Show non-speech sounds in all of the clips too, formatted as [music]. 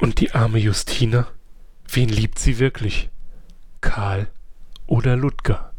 Und die arme Justina? Wen liebt sie wirklich? Karl oder Ludger?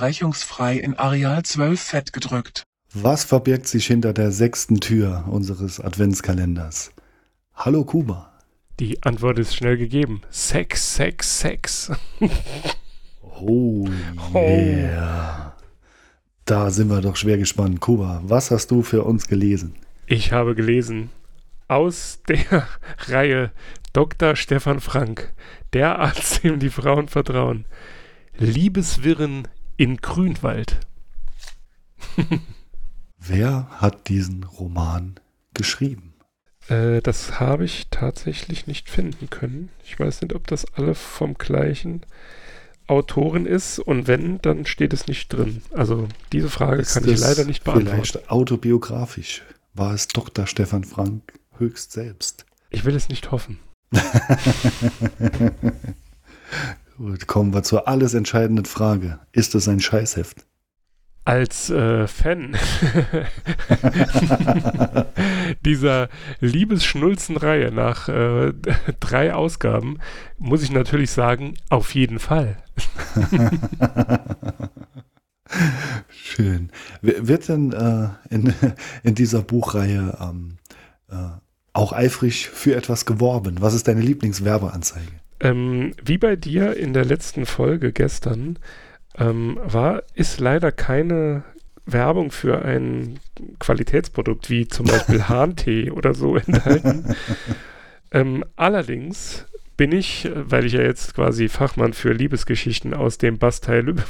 Unterbrechungsfrei in Areal 12 fett gedrückt. Was verbirgt sich hinter der sechsten Tür unseres Adventskalenders? Hallo Kuba. Die Antwort ist schnell gegeben. Sex, Sex, Sex. oh [laughs] yeah. Da sind wir doch schwer gespannt. Kuba, was hast du für uns gelesen? Ich habe gelesen aus der [laughs] Reihe Dr. Stefan Frank, der Arzt, dem die Frauen vertrauen. Liebeswirren in Grünwald. [laughs] Wer hat diesen Roman geschrieben? Äh, das habe ich tatsächlich nicht finden können. Ich weiß nicht, ob das alle vom gleichen Autoren ist und wenn, dann steht es nicht drin. Also diese Frage ist kann ich leider nicht beantworten. Vielleicht autobiografisch war es Dr. Stefan Frank höchst selbst. Ich will es nicht hoffen. [laughs] Gut, kommen wir zur alles entscheidenden Frage. Ist es ein Scheißheft? Als äh, Fan [laughs] dieser Liebesschnulzen-Reihe nach äh, [laughs] drei Ausgaben muss ich natürlich sagen, auf jeden Fall. [laughs] Schön. Wird denn äh, in, in dieser Buchreihe ähm, äh, auch eifrig für etwas geworben? Was ist deine Lieblingswerbeanzeige? Ähm, wie bei dir in der letzten Folge gestern ähm, war, ist leider keine Werbung für ein Qualitätsprodukt wie zum Beispiel [laughs] Hahntee oder so enthalten. [laughs] ähm, allerdings bin ich, weil ich ja jetzt quasi Fachmann für Liebesgeschichten aus dem Bastei Lübbe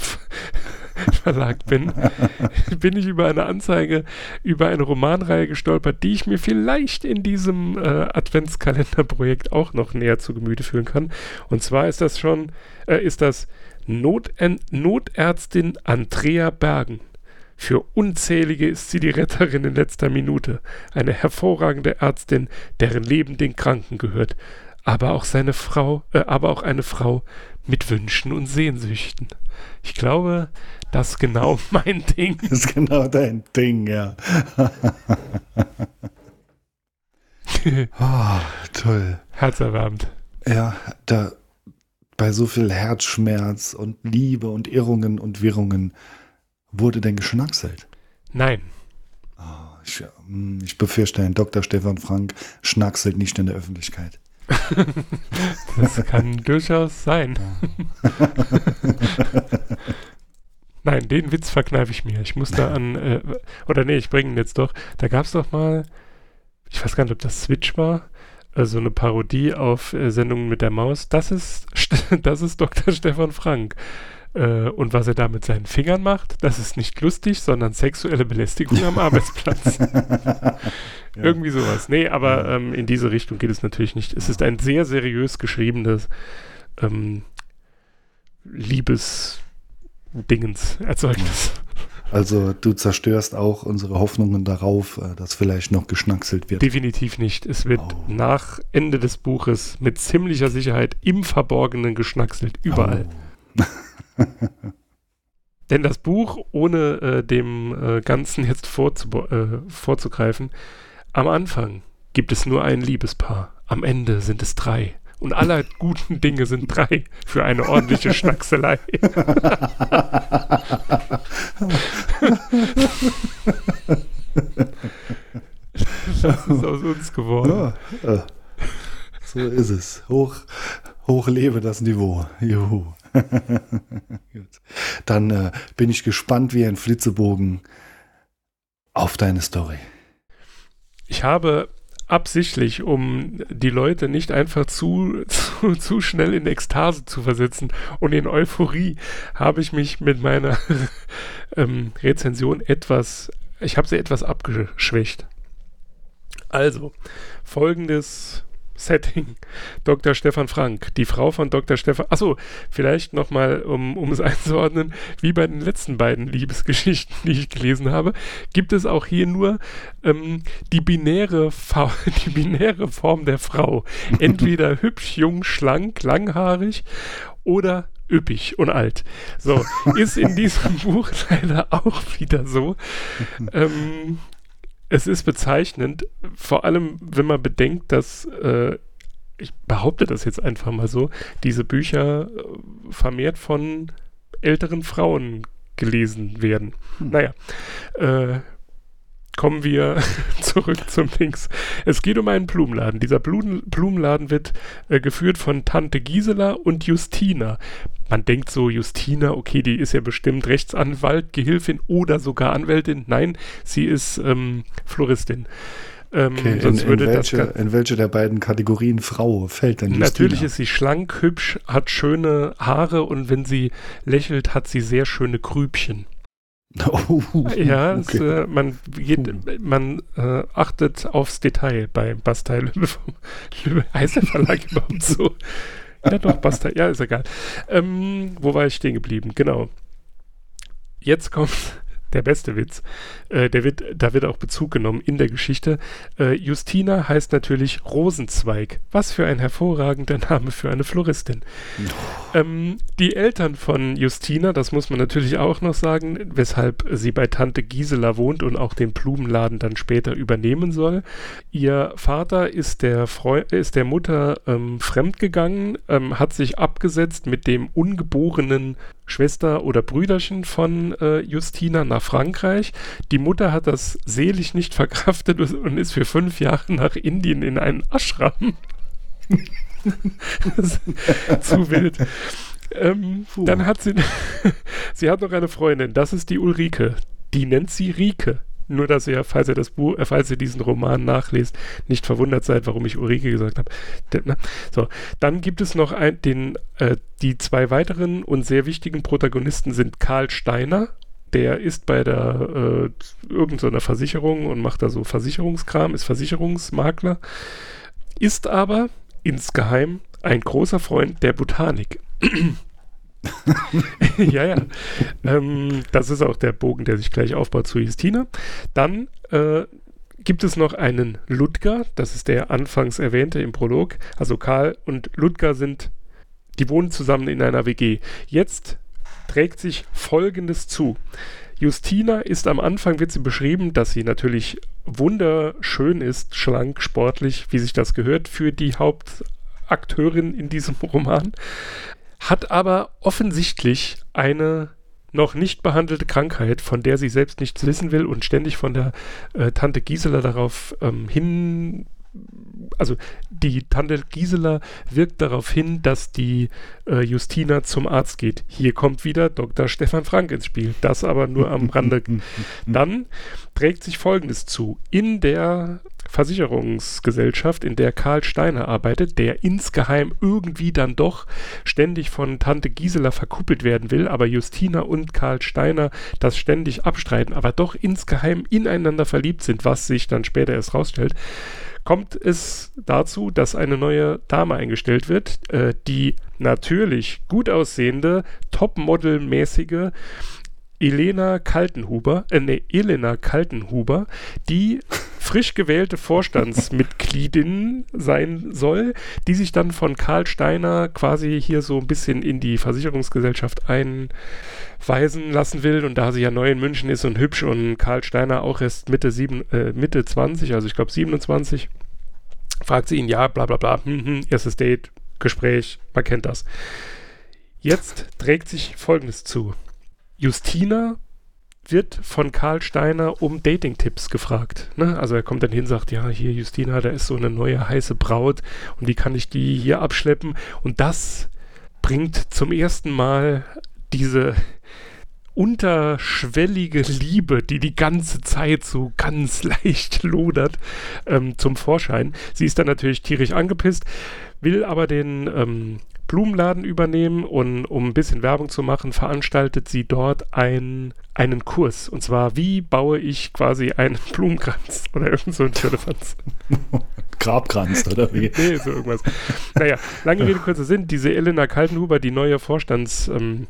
[laughs] Verlag bin, [laughs] bin ich über eine Anzeige über eine Romanreihe gestolpert, die ich mir vielleicht in diesem äh, Adventskalenderprojekt auch noch näher zu Gemüte führen kann. Und zwar ist das schon, äh, ist das Not Notärztin Andrea Bergen. Für Unzählige ist sie die Retterin in letzter Minute, eine hervorragende Ärztin, deren Leben den Kranken gehört, aber auch seine Frau, äh, aber auch eine Frau mit Wünschen und Sehnsüchten. Ich glaube, das ist genau [laughs] mein Ding. Das ist genau dein Ding, ja. oh, [laughs] toll. Herzerwärmend. Ja, da bei so viel Herzschmerz und Liebe und Irrungen und Wirrungen wurde denn geschnackselt? Nein. Oh, ich, hm, ich befürchte, ein Dr. Stefan Frank schnackselt nicht in der Öffentlichkeit. [laughs] das kann durchaus sein. [laughs] Nein, den Witz verkneife ich mir. Ich muss da an, äh, oder nee, ich bringe ihn jetzt doch. Da gab es doch mal, ich weiß gar nicht, ob das Switch war, äh, so eine Parodie auf äh, Sendungen mit der Maus. Das ist, [laughs] das ist Dr. Stefan Frank. Äh, und was er da mit seinen Fingern macht, das ist nicht lustig, sondern sexuelle Belästigung am Arbeitsplatz. Ja. Irgendwie sowas. Nee, aber ähm, in diese Richtung geht es natürlich nicht. Es ist ein sehr seriös geschriebenes ähm, Liebes- Dingens Erzeugnis. Also du zerstörst auch unsere Hoffnungen darauf, äh, dass vielleicht noch geschnackselt wird. Definitiv nicht. Es wird oh. nach Ende des Buches mit ziemlicher Sicherheit im Verborgenen geschnackselt, überall. Oh. [laughs] Denn das Buch, ohne äh, dem äh, Ganzen jetzt vorzu äh, vorzugreifen, am Anfang gibt es nur ein Liebespaar, am Ende sind es drei. Und aller [laughs] guten Dinge sind drei für eine ordentliche Schnackselei. [laughs] Das ist aus uns geworden. Ja, äh, so ist es. Hoch, hoch lebe das Niveau. Juhu. [laughs] Dann äh, bin ich gespannt wie ein Flitzebogen auf deine Story. Ich habe absichtlich, um die Leute nicht einfach zu, [laughs] zu, zu schnell in Ekstase zu versetzen und in Euphorie, habe ich mich mit meiner [laughs] ähm, Rezension etwas, ich habe sie etwas abgeschwächt. Also, folgendes Setting. Dr. Stefan Frank, die Frau von Dr. Stefan. Achso, vielleicht nochmal, um, um es [laughs] einzuordnen, wie bei den letzten beiden Liebesgeschichten, die ich gelesen habe, gibt es auch hier nur ähm, die, binäre [laughs] die binäre Form der Frau. [laughs] Entweder hübsch, jung, schlank, langhaarig oder üppig und alt. So, ist in diesem Buch leider auch wieder so. Ähm, es ist bezeichnend, vor allem wenn man bedenkt, dass, äh, ich behaupte das jetzt einfach mal so, diese Bücher äh, vermehrt von älteren Frauen gelesen werden. Hm. Naja, äh, kommen wir [laughs] zurück zum Dings. Es geht um einen Blumenladen. Dieser Blumen Blumenladen wird äh, geführt von Tante Gisela und Justina. Man denkt so, Justina, okay, die ist ja bestimmt Rechtsanwalt, Gehilfin oder sogar Anwältin. Nein, sie ist ähm, Floristin. Ähm, okay, in, in, welche, in, welche, der beiden Kategorien Frau fällt denn Justina? Natürlich ist sie schlank, hübsch, hat schöne Haare und wenn sie lächelt, hat sie sehr schöne Grübchen. Oh, ja, okay. es, äh, man, geht, man äh, achtet aufs Detail bei Bastei Löwe. Löwe heißt der Verlag [laughs] überhaupt so? Ja, doch, Bastei. Ja, ist egal. Ähm, wo war ich stehen geblieben? Genau. Jetzt kommt der beste Witz. Äh, der wird, da wird auch Bezug genommen in der Geschichte. Äh, Justina heißt natürlich Rosenzweig. Was für ein hervorragender Name für eine Floristin. [laughs] Ähm, die Eltern von Justina, das muss man natürlich auch noch sagen, weshalb sie bei Tante Gisela wohnt und auch den Blumenladen dann später übernehmen soll. Ihr Vater ist der, Freu ist der Mutter ähm, fremdgegangen, ähm, hat sich abgesetzt mit dem ungeborenen Schwester oder Brüderchen von äh, Justina nach Frankreich. Die Mutter hat das selig nicht [laughs] verkraftet und ist für fünf Jahre nach Indien in einen Ashram. [laughs] zu wild. Ähm, dann hat sie, [laughs] sie hat noch eine Freundin, das ist die Ulrike. Die nennt sie Rike. Nur, dass ihr, falls ihr das Buch, äh, falls ihr diesen Roman nachlest, nicht verwundert seid, warum ich Ulrike gesagt habe. Ne? So, dann gibt es noch ein, den, äh, die zwei weiteren und sehr wichtigen Protagonisten sind Karl Steiner. Der ist bei der äh, irgendeiner Versicherung und macht da so Versicherungskram, ist Versicherungsmakler, ist aber insgeheim ein großer Freund der Botanik. [laughs] ja, ja. Ähm, das ist auch der Bogen, der sich gleich aufbaut zu Justina. Dann äh, gibt es noch einen Ludger, das ist der anfangs erwähnte im Prolog. Also Karl und Ludger sind, die wohnen zusammen in einer WG. Jetzt trägt sich Folgendes zu. Justina ist am Anfang, wird sie beschrieben, dass sie natürlich wunderschön ist, schlank, sportlich, wie sich das gehört für die Hauptakteurin in diesem [laughs] Roman hat aber offensichtlich eine noch nicht behandelte Krankheit, von der sie selbst nichts wissen will und ständig von der äh, Tante Gisela darauf ähm, hin also die Tante Gisela wirkt darauf hin, dass die äh, Justina zum Arzt geht. Hier kommt wieder Dr. Stefan Frank ins Spiel. Das aber nur am Rande. [laughs] Dann trägt sich Folgendes zu. In der Versicherungsgesellschaft, in der Karl Steiner arbeitet, der insgeheim irgendwie dann doch ständig von Tante Gisela verkuppelt werden will, aber Justina und Karl Steiner das ständig abstreiten, aber doch insgeheim ineinander verliebt sind, was sich dann später erst rausstellt, kommt es dazu, dass eine neue Dame eingestellt wird, äh, die natürlich gut aussehende, Topmodel-mäßige Elena Kaltenhuber, äh, nee, Elena Kaltenhuber, die frisch gewählte Vorstandsmitgliedin [laughs] sein soll, die sich dann von Karl Steiner quasi hier so ein bisschen in die Versicherungsgesellschaft einweisen lassen will. Und da sie ja neu in München ist und hübsch und Karl Steiner auch erst Mitte, sieben, äh, Mitte 20, also ich glaube 27, fragt sie ihn, ja, bla bla bla, hm, hm, erstes Date, Gespräch, man kennt das. Jetzt trägt sich Folgendes zu. Justina wird von Karl Steiner um Dating-Tipps gefragt. Ne? Also er kommt dann hin, sagt, ja, hier Justina, da ist so eine neue heiße Braut und wie kann ich die hier abschleppen? Und das bringt zum ersten Mal diese unterschwellige Liebe, die die ganze Zeit so ganz [laughs] leicht lodert, ähm, zum Vorschein. Sie ist dann natürlich tierisch angepisst, will aber den ähm, Blumenladen übernehmen und um ein bisschen Werbung zu machen, veranstaltet sie dort ein, einen Kurs. Und zwar, wie baue ich quasi einen [laughs] Blumenkranz oder irgend so ein Firlefanz. [laughs] Grabkranz oder wie? [laughs] nee, so irgendwas. Naja, lange Rede, kurzer Sinn. Diese Elena Kaltenhuber, die neue Vorstands... Ähm,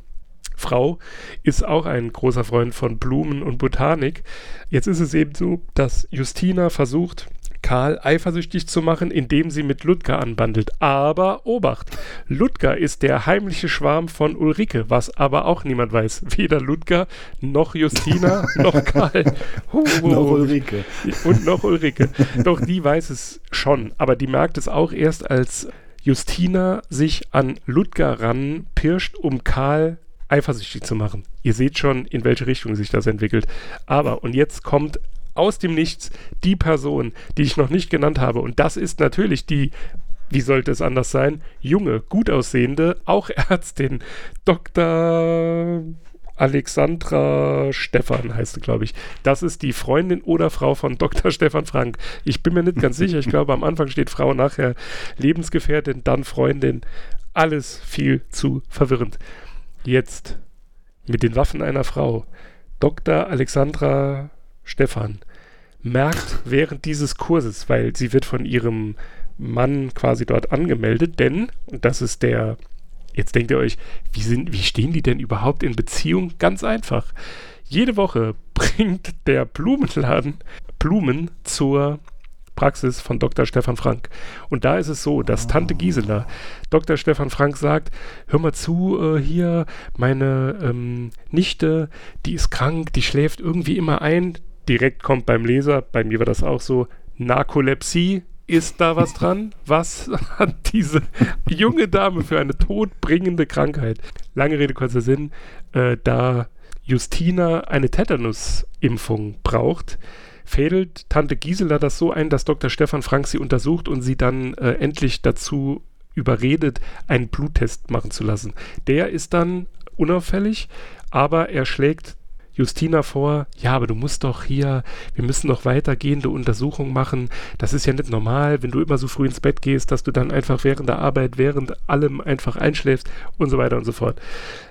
Frau ist auch ein großer Freund von Blumen und Botanik. Jetzt ist es eben so, dass Justina versucht, Karl eifersüchtig zu machen, indem sie mit Ludger anbandelt. Aber Obacht, Ludger ist der heimliche Schwarm von Ulrike, was aber auch niemand weiß. Weder Ludger noch Justina [laughs] noch Karl. Huh, [laughs] noch Ulrike. Und noch Ulrike. Doch die weiß es schon, aber die merkt es auch erst, als Justina sich an Ludger ranpirscht, um Karl eifersüchtig zu machen. Ihr seht schon, in welche Richtung sich das entwickelt. Aber, und jetzt kommt aus dem Nichts die Person, die ich noch nicht genannt habe. Und das ist natürlich die, wie sollte es anders sein, junge, gut aussehende, auch [laughs] Ärztin, Dr. Alexandra Stefan heißt sie, glaube ich. Das ist die Freundin oder Frau von Dr. [laughs] Stefan Frank. Ich bin mir nicht ganz sicher. Ich glaube, am Anfang steht Frau, nachher Lebensgefährtin, dann Freundin. Alles viel zu verwirrend. Jetzt mit den Waffen einer Frau. Dr. Alexandra Stefan merkt während dieses Kurses, weil sie wird von ihrem Mann quasi dort angemeldet, denn, und das ist der, jetzt denkt ihr euch, wie, sind, wie stehen die denn überhaupt in Beziehung? Ganz einfach. Jede Woche [laughs] bringt der Blumenladen Blumen zur Praxis von Dr. Stefan Frank. Und da ist es so, dass Tante Gisela Dr. Stefan Frank sagt, hör mal zu, äh, hier, meine ähm, Nichte, die ist krank, die schläft irgendwie immer ein, direkt kommt beim Leser, bei mir war das auch so, Narkolepsie, ist da was dran? Was hat diese junge Dame für eine todbringende Krankheit? Lange Rede, kurzer Sinn, äh, da Justina eine Tetanus-Impfung braucht, fädelt Tante Gisela das so ein, dass Dr. Stefan Frank sie untersucht und sie dann äh, endlich dazu überredet, einen Bluttest machen zu lassen. Der ist dann unauffällig, aber er schlägt Justina vor, ja, aber du musst doch hier, wir müssen noch weitergehende Untersuchungen machen. Das ist ja nicht normal, wenn du immer so früh ins Bett gehst, dass du dann einfach während der Arbeit, während allem einfach einschläfst und so weiter und so fort.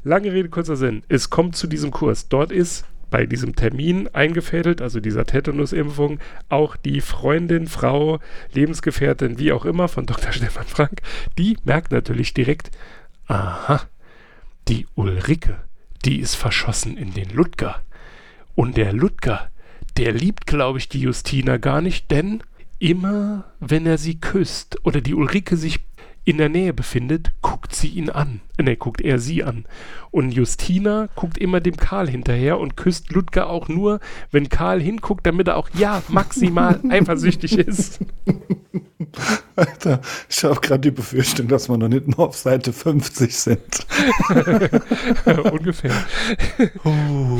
Lange Rede, kurzer Sinn. Es kommt zu diesem Kurs. Dort ist bei diesem Termin eingefädelt, also dieser Tetanusimpfung, auch die Freundin, Frau, Lebensgefährtin, wie auch immer von Dr. [laughs] Stefan Frank, die merkt natürlich direkt, aha, die Ulrike die ist verschossen in den Ludger. Und der Ludger, der liebt, glaube ich, die Justina gar nicht, denn immer, wenn er sie küsst oder die Ulrike sich in der Nähe befindet, guckt sie ihn an. Ne, guckt er sie an. Und Justina guckt immer dem Karl hinterher und küsst Ludger auch nur, wenn Karl hinguckt, damit er auch ja maximal [laughs] eifersüchtig ist. [laughs] [laughs] Alter, ich habe gerade die Befürchtung, dass wir noch nicht mal auf Seite 50 sind. [laughs] Ungefähr. Uh,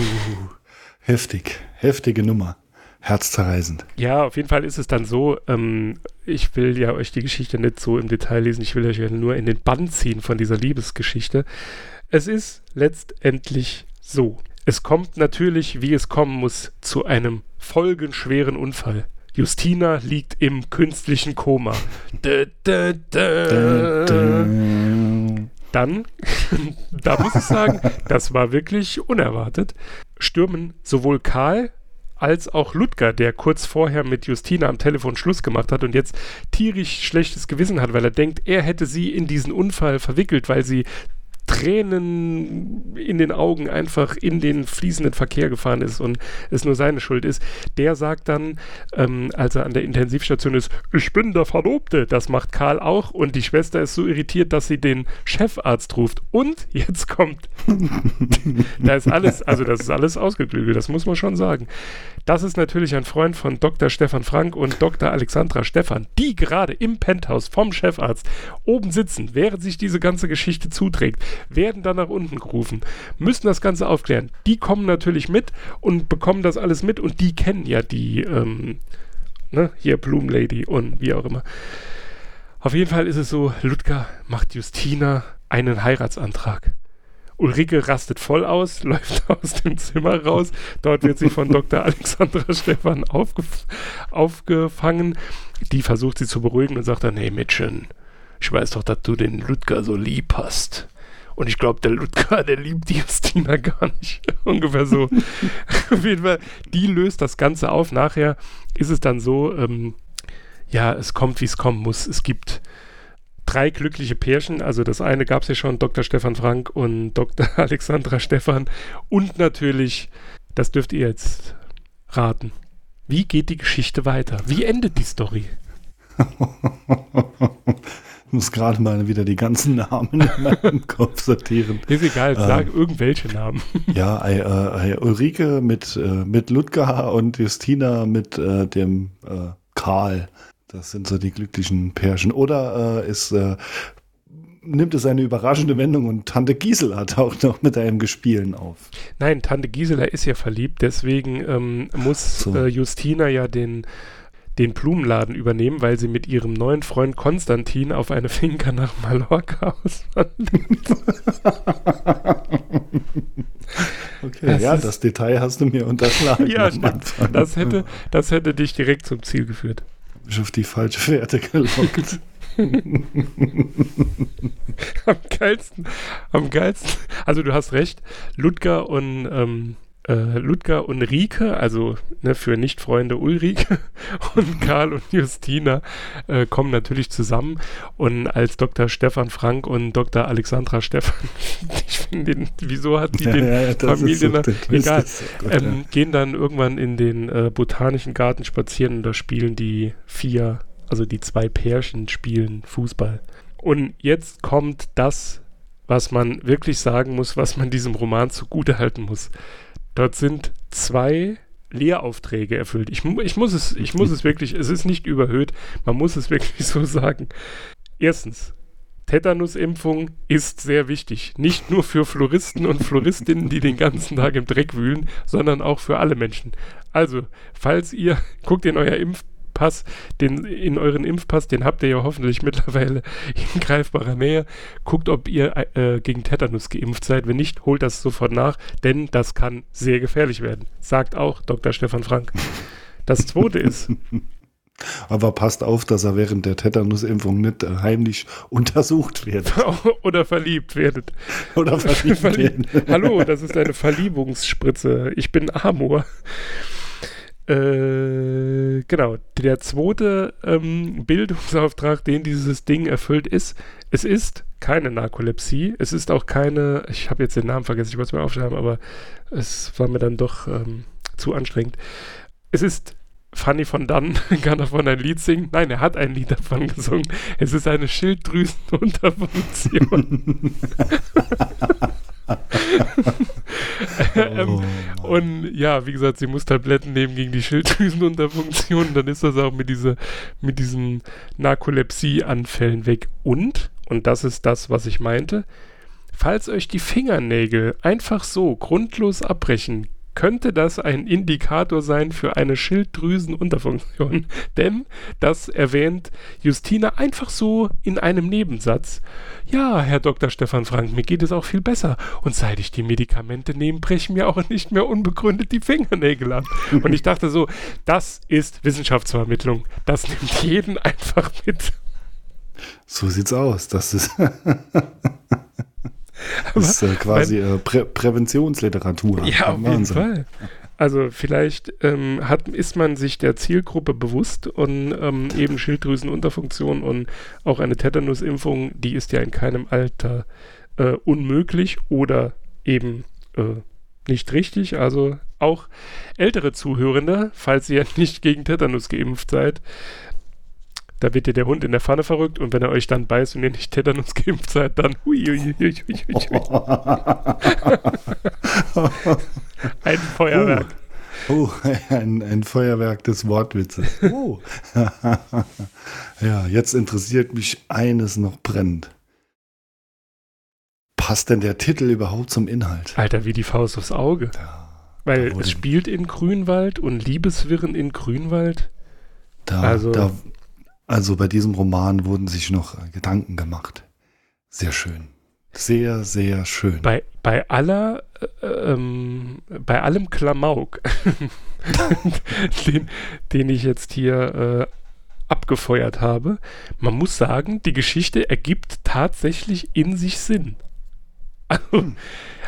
heftig, heftige Nummer herzzerreißend. Ja, auf jeden Fall ist es dann so, ähm, ich will ja euch die Geschichte nicht so im Detail lesen, ich will euch ja nur in den Bann ziehen von dieser Liebesgeschichte. Es ist letztendlich so. Es kommt natürlich, wie es kommen muss, zu einem folgenschweren Unfall. Justina liegt im künstlichen Koma. Dö, dö, dö. Dann, [laughs] da muss ich sagen, das war wirklich unerwartet, stürmen sowohl Karl als auch Ludger, der kurz vorher mit Justina am Telefon Schluss gemacht hat und jetzt tierisch schlechtes Gewissen hat, weil er denkt, er hätte sie in diesen Unfall verwickelt, weil sie Tränen in den Augen einfach in den fließenden Verkehr gefahren ist und es nur seine Schuld ist, der sagt dann, ähm, als er an der Intensivstation ist, ich bin der Verlobte. Das macht Karl auch und die Schwester ist so irritiert, dass sie den Chefarzt ruft. Und jetzt kommt, [laughs] da ist alles, also das ist alles ausgeklügelt, das muss man schon sagen. Das ist natürlich ein Freund von Dr. Stefan Frank und Dr. Alexandra Stefan, die gerade im Penthouse vom Chefarzt oben sitzen, während sich diese ganze Geschichte zuträgt werden dann nach unten gerufen, müssen das Ganze aufklären. Die kommen natürlich mit und bekommen das alles mit und die kennen ja die, ähm, ne, hier Bloom Lady und wie auch immer. Auf jeden Fall ist es so, Ludger macht Justina einen Heiratsantrag. Ulrike rastet voll aus, [laughs] läuft aus dem Zimmer raus. Dort wird sie von [laughs] Dr. Alexandra Stefan aufgef aufgefangen. Die versucht sie zu beruhigen und sagt dann, hey Mädchen, ich weiß doch, dass du den Ludger so lieb hast. Und ich glaube, der Ludger, [laughs] der liebt die Justina gar nicht. Ungefähr so. Auf jeden Fall, die löst das Ganze auf. Nachher ist es dann so, ähm, ja, es kommt, wie es kommen muss. Es gibt drei glückliche Pärchen. Also das eine gab es ja schon, Dr. Stefan Frank und Dr. [laughs] Alexandra Stefan. Und natürlich, das dürft ihr jetzt raten. Wie geht die Geschichte weiter? Wie endet die Story? Ich [laughs] muss gerade mal wieder die ganzen Namen in meinem [laughs] Kopf sortieren. Ist egal, sag ähm, irgendwelche Namen. Ja, äh, äh, Ulrike mit, äh, mit Ludger und Justina mit äh, dem äh, Karl. Das sind so die glücklichen Pärchen. Oder äh, ist, äh, nimmt es eine überraschende Wendung und Tante Gisela taucht noch mit einem Gespielen auf. Nein, Tante Gisela ist ja verliebt, deswegen ähm, muss so. äh, Justina ja den, den Blumenladen übernehmen, weil sie mit ihrem neuen Freund Konstantin auf eine Finca nach Mallorca [laughs] auswandert. okay, das ja, das Detail hast du mir unterschlagen. ja, das hätte, das hätte dich direkt zum Ziel geführt mich auf die falsche Fährte gelockt. [laughs] am geilsten, am geilsten. Also du hast recht, Ludger und ähm, äh, Ludger und Rike, also ne, für Nicht-Freunde Ulrike [laughs] und Karl und Justina äh, kommen natürlich zusammen. Und als Dr. Stefan Frank und Dr. Alexandra Stefan, [laughs] ich finde den, wieso hat die ja, den ja, Familien, so, egal, gut, ähm, ja. gehen dann irgendwann in den äh, botanischen Garten spazieren und da spielen die vier, also die zwei Pärchen spielen Fußball. Und jetzt kommt das, was man wirklich sagen muss, was man diesem Roman zugute halten muss. Dort sind zwei Lehraufträge erfüllt. Ich, ich, muss es, ich muss es wirklich, es ist nicht überhöht, man muss es wirklich [laughs] so sagen. Erstens, Tetanusimpfung ist sehr wichtig. Nicht nur für Floristen und Floristinnen, die den ganzen Tag im Dreck wühlen, sondern auch für alle Menschen. Also, falls ihr, guckt in euer Impf Pass, den, in euren Impfpass, den habt ihr ja hoffentlich [laughs] mittlerweile in greifbarer Nähe. Guckt, ob ihr äh, gegen Tetanus geimpft seid. Wenn nicht, holt das sofort nach, denn das kann sehr gefährlich werden. Sagt auch Dr. Stefan Frank. Das zweite ist. [laughs] Aber passt auf, dass er während der Tetanusimpfung nicht äh, heimlich [laughs] untersucht wird. Oder verliebt werdet. Oder verliebt werden. Hallo, das ist eine Verliebungsspritze. Ich bin Amor. Äh, genau, der zweite ähm, Bildungsauftrag, den dieses Ding erfüllt, ist, es ist keine Narkolepsie, es ist auch keine, ich habe jetzt den Namen vergessen, ich wollte es mir aufschreiben, aber es war mir dann doch ähm, zu anstrengend. Es ist Fanny von Dunn [laughs] kann davon ein Lied singen. Nein, er hat ein Lied davon gesungen. Es ist eine Schilddrüsenunterfunktion. [laughs] [laughs] [laughs] ähm, oh, und ja, wie gesagt, sie muss Tabletten nehmen gegen die Schilddrüsenunterfunktion. Dann ist das auch mit, diese, mit diesen Narkolepsie-Anfällen weg. Und, und das ist das, was ich meinte, falls euch die Fingernägel einfach so grundlos abbrechen, könnte das ein Indikator sein für eine Schilddrüsenunterfunktion. [laughs] Denn das erwähnt Justina einfach so in einem Nebensatz. Ja, Herr Dr. Stefan Frank, mir geht es auch viel besser. Und seit ich die Medikamente nehme, brechen mir auch nicht mehr unbegründet die Fingernägel ab. Und ich dachte so, das ist Wissenschaftsvermittlung. Das nimmt jeden [laughs] einfach mit. So sieht's aus. Das ist. [laughs] Das ist äh, quasi äh, Prä Präventionsliteratur. Ja, auf jeden Fall. Also vielleicht ähm, hat, ist man sich der Zielgruppe bewusst und ähm, eben Schilddrüsenunterfunktion und auch eine Tetanusimpfung, die ist ja in keinem Alter äh, unmöglich oder eben äh, nicht richtig. Also auch ältere Zuhörende, falls ihr [laughs] nicht gegen Tetanus geimpft seid, da wird dir der Hund in der Pfanne verrückt und wenn er euch dann beißt und ihr nicht Tetanus geimpft seid, dann hui, hui, hui, hui, hui. [laughs] Ein Feuerwerk. Oh, oh ein, ein, Feuerwerk des Wortwitzes. Oh. [laughs] ja, jetzt interessiert mich eines noch brennend. passt denn der Titel überhaupt zum Inhalt? Alter, wie die Faust aufs Auge. Ja, Weil es spielt in Grünwald und Liebeswirren in Grünwald. da, Also- da, also bei diesem Roman wurden sich noch Gedanken gemacht. Sehr schön. Sehr, sehr schön. Bei, bei aller, äh, ähm, bei allem Klamauk, [laughs] den, den ich jetzt hier äh, abgefeuert habe, man muss sagen, die Geschichte ergibt tatsächlich in sich Sinn. Also,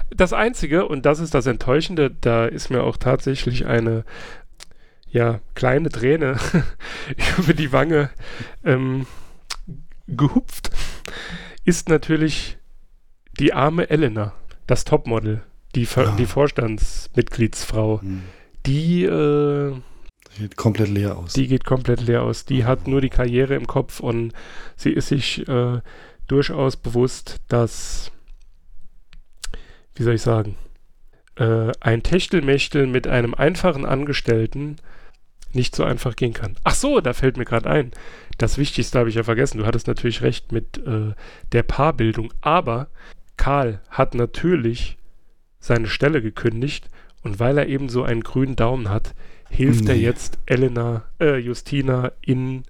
das Einzige, und das ist das Enttäuschende, da ist mir auch tatsächlich eine ja, kleine Träne [laughs] über die Wange ähm, gehupft, ist natürlich die arme Elena, das Topmodel, die, Ver Ah. die Vorstandsmitgliedsfrau, Hm. die, äh, Sieht komplett leer aus. die geht komplett leer aus. Die hat nur die Karriere im Kopf und sie ist sich äh, durchaus bewusst, dass, wie soll ich sagen, äh, ein Techtelmechtel mit einem einfachen Angestellten nicht so einfach gehen kann. Ach so, da fällt mir gerade ein. Das Wichtigste habe ich ja vergessen. Du hattest natürlich recht mit äh, der Paarbildung. Aber Karl hat natürlich seine Stelle gekündigt und weil er eben so einen grünen Daumen hat, hilft er Nee. jetzt Elena, äh, Justina in,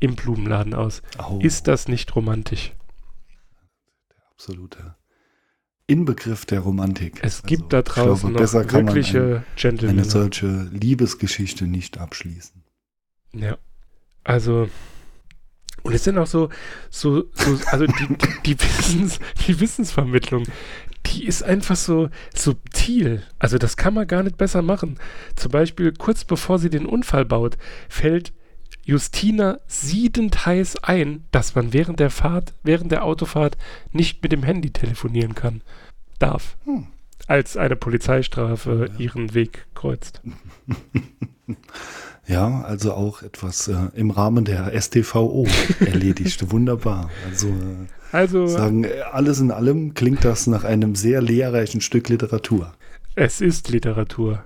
im Blumenladen aus. Au, Ist das nicht romantisch? absoluter Inbegriff der Romantik. Es gibt Also, da draußen glaube, noch kann wirkliche ein, eine Gentlemen. solche Liebesgeschichte nicht abschließen. Ja. Also, und es sind auch so, so, so also die, die, die, [laughs] Wissens, die Wissensvermittlung, die ist einfach so subtil. Also das kann man gar nicht besser machen. Zum Beispiel kurz bevor sie den Unfall baut, fällt Justina siedend heiß ein, dass man während der Fahrt, während der Autofahrt nicht mit dem Handy telefonieren kann. Darf. Hm. Als eine Polizeistrafe Ja. ihren Weg kreuzt. [laughs] Ja, also auch etwas äh, im Rahmen der STVO [laughs] erledigt. Wunderbar. Also äh, Also, sagen, äh, alles in allem klingt das nach einem sehr lehrreichen Stück Literatur. Es ist Literatur.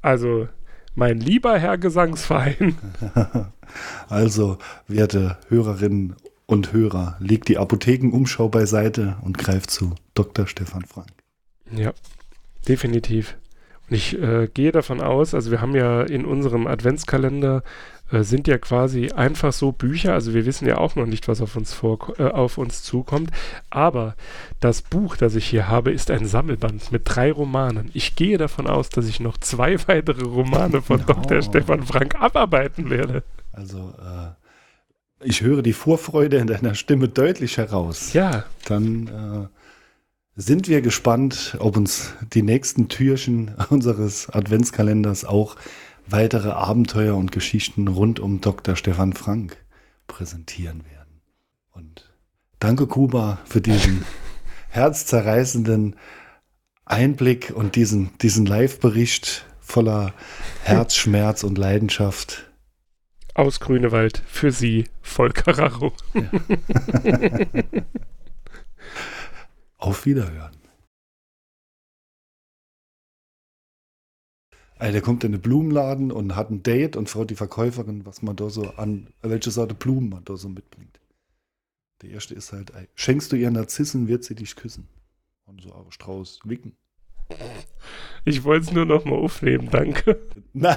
Also, mein lieber Herr Gesangsverein, [laughs] Also, werte Hörerinnen und Hörer, legt die Apothekenumschau beiseite und greift zu Dr. Stefan Frank. ja, definitiv. Und ich äh, gehe davon aus, also wir haben ja in unserem Adventskalender äh, sind ja quasi einfach so Bücher, also wir wissen ja auch noch nicht, was auf uns, vor, äh, auf uns zukommt, aber das Buch, das ich hier habe, ist ein Sammelband mit drei Romanen. Ich gehe davon aus, dass ich noch zwei [laughs] weitere Romane von Oh. Dr. Stefan Frank abarbeiten werde. Also, äh, ich höre die Vorfreude in deiner Stimme deutlich heraus. Ja, Dann äh, sind wir gespannt, ob uns die nächsten Türchen [laughs] unseres Adventskalenders auch weitere Abenteuer und Geschichten rund um Dr. Stefan Frank präsentieren werden. Und danke, Kuba, für diesen [laughs] herzzerreißenden Einblick und diesen, diesen Live-Bericht voller Herzschmerz und Leidenschaft. aus Grünewald für Sie, Volker Raro. [laughs] Auf Wiederhören. Also der kommt in den Blumenladen und hat ein Date und fragt die Verkäuferin, was man da so an, welche Sorte Blumen man da so mitbringt. Der erste ist halt, ey, schenkst du ihr Narzissen, wird sie dich küssen. Und so, aber Strauß, wicken. Ich wollte es nur noch mal aufnehmen, danke. [laughs] Nein!